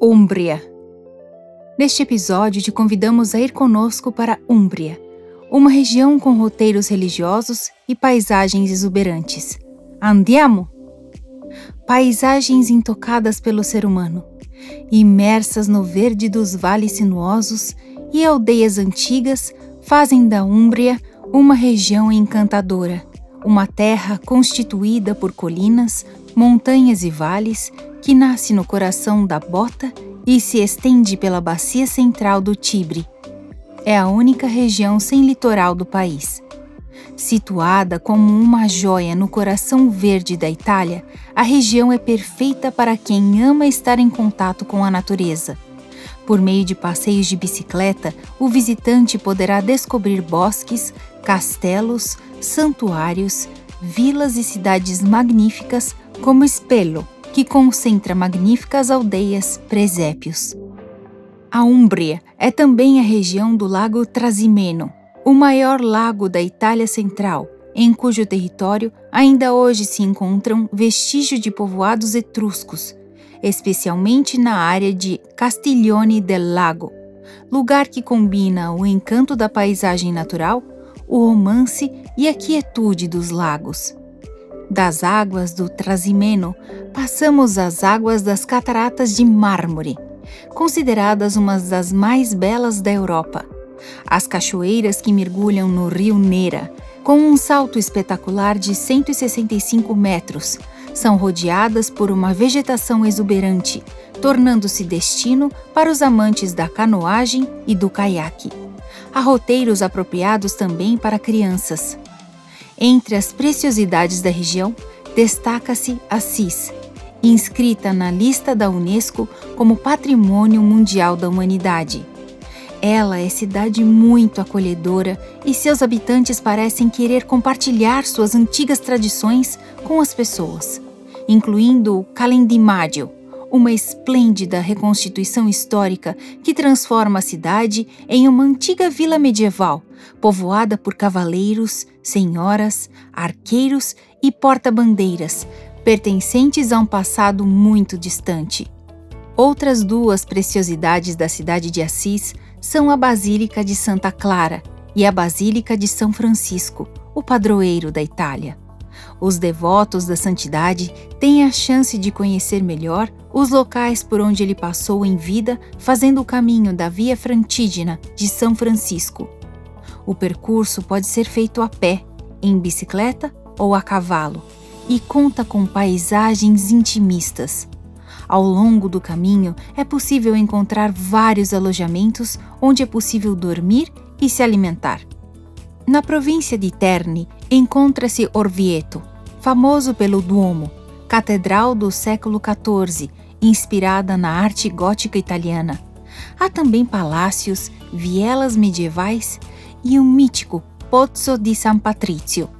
Úmbria. Neste episódio, te convidamos a ir conosco para Úmbria, uma região com roteiros religiosos e paisagens exuberantes. Andiamo! Paisagens intocadas pelo ser humano, imersas no verde dos vales sinuosos e aldeias antigas fazem da Úmbria uma região encantadora, uma terra constituída por colinas, montanhas e vales que nasce no coração da Bota e se estende pela bacia central do Tibre. É a única região sem litoral do país. Situada como uma joia no coração verde da Itália, a região é perfeita para quem ama estar em contato com a natureza. Por meio de passeios de bicicleta, o visitante poderá descobrir bosques, castelos, santuários, vilas e cidades magníficas como Spello, que concentra magníficas aldeias, presépios. A Úmbria é também a região do Lago Trasimeno, o maior lago da Itália Central, em cujo território ainda hoje se encontram vestígios de povoados etruscos, especialmente na área de Castiglione del Lago, lugar que combina o encanto da paisagem natural, o romance e a quietude dos lagos. Das águas do Trasimeno, passamos às águas das Cataratas de Mármore, consideradas uma das mais belas da Europa. As cachoeiras que mergulham no rio Nera, com um salto espetacular de 165 metros, são rodeadas por uma vegetação exuberante, tornando-se destino para os amantes da canoagem e do caiaque. Há roteiros apropriados também para crianças. Entre as preciosidades da região, destaca-se Assis, inscrita na lista da Unesco como Patrimônio Mundial da Humanidade. Ela é cidade muito acolhedora e seus habitantes parecem querer compartilhar suas antigas tradições com as pessoas, incluindo o Calendimádio, uma esplêndida reconstituição histórica que transforma a cidade em uma antiga vila medieval, povoada por cavaleiros, senhoras, arqueiros e porta-bandeiras, pertencentes a um passado muito distante. Outras duas preciosidades da cidade de Assis são a Basílica de Santa Clara e a Basílica de São Francisco, o padroeiro da Itália. Os devotos da santidade têm a chance de conhecer melhor os locais por onde ele passou em vida, fazendo o caminho da Via Frantígena de São Francisco. O percurso pode ser feito a pé, em bicicleta ou a cavalo, e conta com paisagens intimistas. Ao longo do caminho é possível encontrar vários alojamentos onde é possível dormir e se alimentar. Na província de Terni encontra-se Orvieto, famoso pelo Duomo, catedral do século XIV, inspirada na arte gótica italiana. Há também palácios, vielas medievais e o mítico Pozzo di San Patrizio,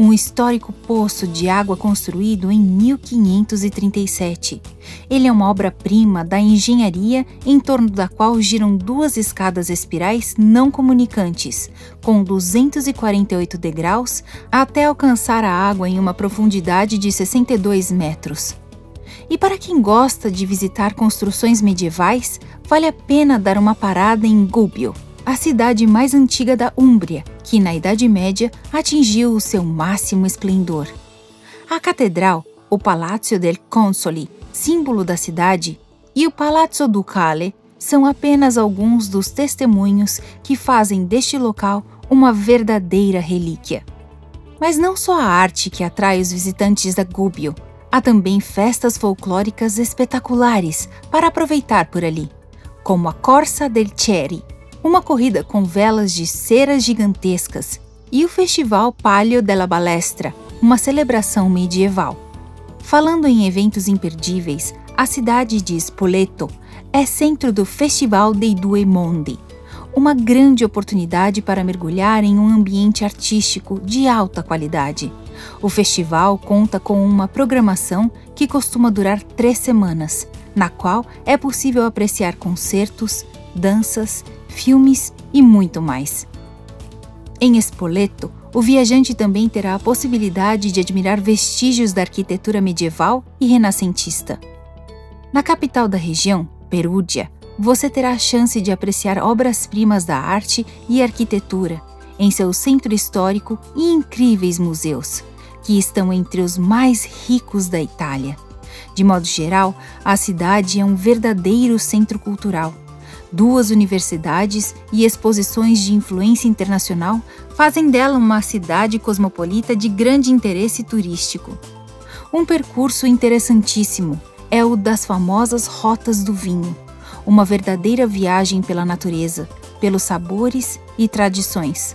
um histórico poço de água construído em 1537. Ele é uma obra-prima da engenharia em torno da qual giram duas escadas espirais não comunicantes, com 248 degraus, até alcançar a água em uma profundidade de 62 metros. E para quem gosta de visitar construções medievais, vale a pena dar uma parada em Gubbio, a cidade mais antiga da Úmbria, que na Idade Média atingiu o seu máximo esplendor. A catedral, o Palazzo del Consoli, símbolo da cidade, e o Palazzo Ducale são apenas alguns dos testemunhos que fazem deste local uma verdadeira relíquia. Mas não só a arte que atrai os visitantes da Gubbio, há também festas folclóricas espetaculares para aproveitar por ali, como a Corsa del Ceri, uma corrida com velas de ceras gigantescas, e o Festival Palio della Balestra, uma celebração medieval. Falando em eventos imperdíveis, a cidade de Spoleto é centro do Festival dei Due Mondi, uma grande oportunidade para mergulhar em um ambiente artístico de alta qualidade. O festival conta com uma programação que costuma durar três semanas, na qual é possível apreciar concertos, danças, filmes e muito mais. Em Spoleto, o viajante também terá a possibilidade de admirar vestígios da arquitetura medieval e renascentista. Na capital da região, Perúdia, você terá a chance de apreciar obras-primas da arte e arquitetura em seu centro histórico e incríveis museus, que estão entre os mais ricos da Itália. De modo geral, a cidade é um verdadeiro centro cultural. Duas universidades e exposições de influência internacional fazem dela uma cidade cosmopolita de grande interesse turístico. Um percurso interessantíssimo é o das famosas Rotas do Vinho, uma verdadeira viagem pela natureza, pelos sabores e tradições.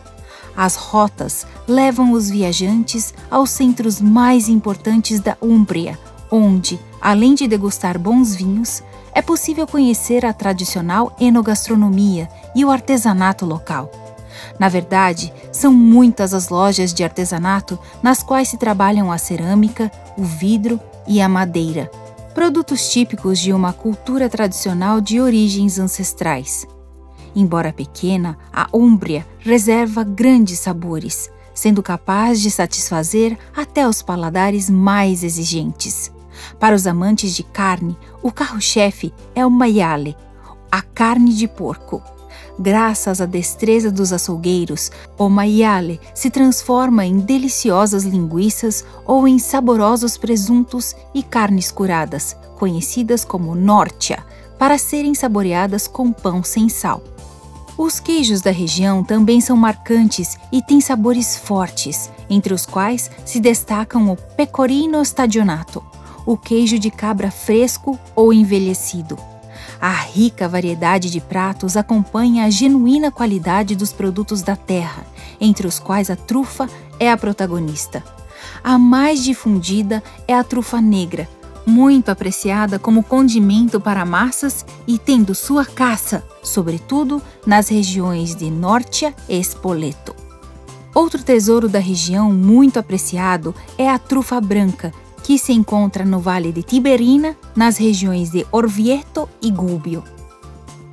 As rotas levam os viajantes aos centros mais importantes da Úmbria, onde, além de degustar bons vinhos, é possível conhecer a tradicional enogastronomia e o artesanato local. Na verdade, são muitas as lojas de artesanato nas quais se trabalham a cerâmica, o vidro e a madeira, produtos típicos de uma cultura tradicional de origens ancestrais. Embora pequena, a Úmbria reserva grandes sabores, sendo capaz de satisfazer até os paladares mais exigentes. Para os amantes de carne, o carro-chefe é o maiale, a carne de porco. Graças à destreza dos açougueiros, o maiale se transforma em deliciosas linguiças ou em saborosos presuntos e carnes curadas, conhecidas como nortia, para serem saboreadas com pão sem sal. Os queijos da região também são marcantes e têm sabores fortes, entre os quais se destacam o pecorino stagionato, o queijo de cabra fresco ou envelhecido, a rica variedade de pratos acompanha a genuína qualidade dos produtos da terra, entre os quais a trufa é a protagonista. A mais difundida é a trufa negra, muito apreciada como condimento para massas e tendo sua caça, sobretudo nas regiões de Nortia e Spoleto. Outro tesouro da região muito apreciado é a trufa branca, que se encontra no Vale de Tiberina, nas regiões de Orvieto e Gubbio.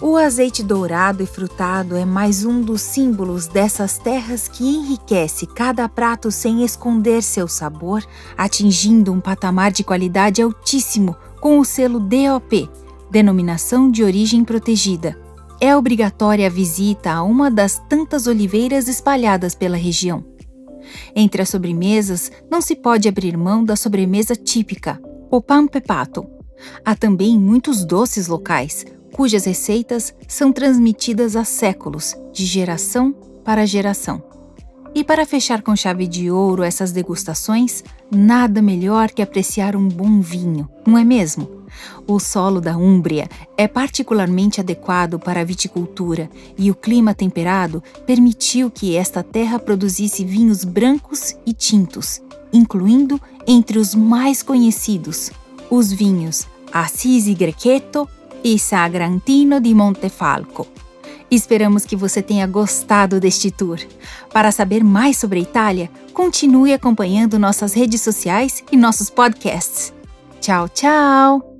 O azeite dourado e frutado é mais um dos símbolos dessas terras que enriquece cada prato sem esconder seu sabor, atingindo um patamar de qualidade altíssimo com o selo DOP, Denominação de Origem Protegida. É obrigatória a visita a uma das tantas oliveiras espalhadas pela região. Entre as sobremesas, não se pode abrir mão da sobremesa típica, o pan pepato. Há também muitos doces locais, cujas receitas são transmitidas há séculos, de geração para geração. E para fechar com chave de ouro essas degustações, nada melhor que apreciar um bom vinho, não é mesmo? O solo da Úmbria é particularmente adequado para a viticultura e o clima temperado permitiu que esta terra produzisse vinhos brancos e tintos, incluindo entre os mais conhecidos os vinhos Assisi Grechetto e Sagrantino di Montefalco. Esperamos que você tenha gostado deste tour. Para saber mais sobre a Itália, continue acompanhando nossas redes sociais e nossos podcasts. Tchau, tchau!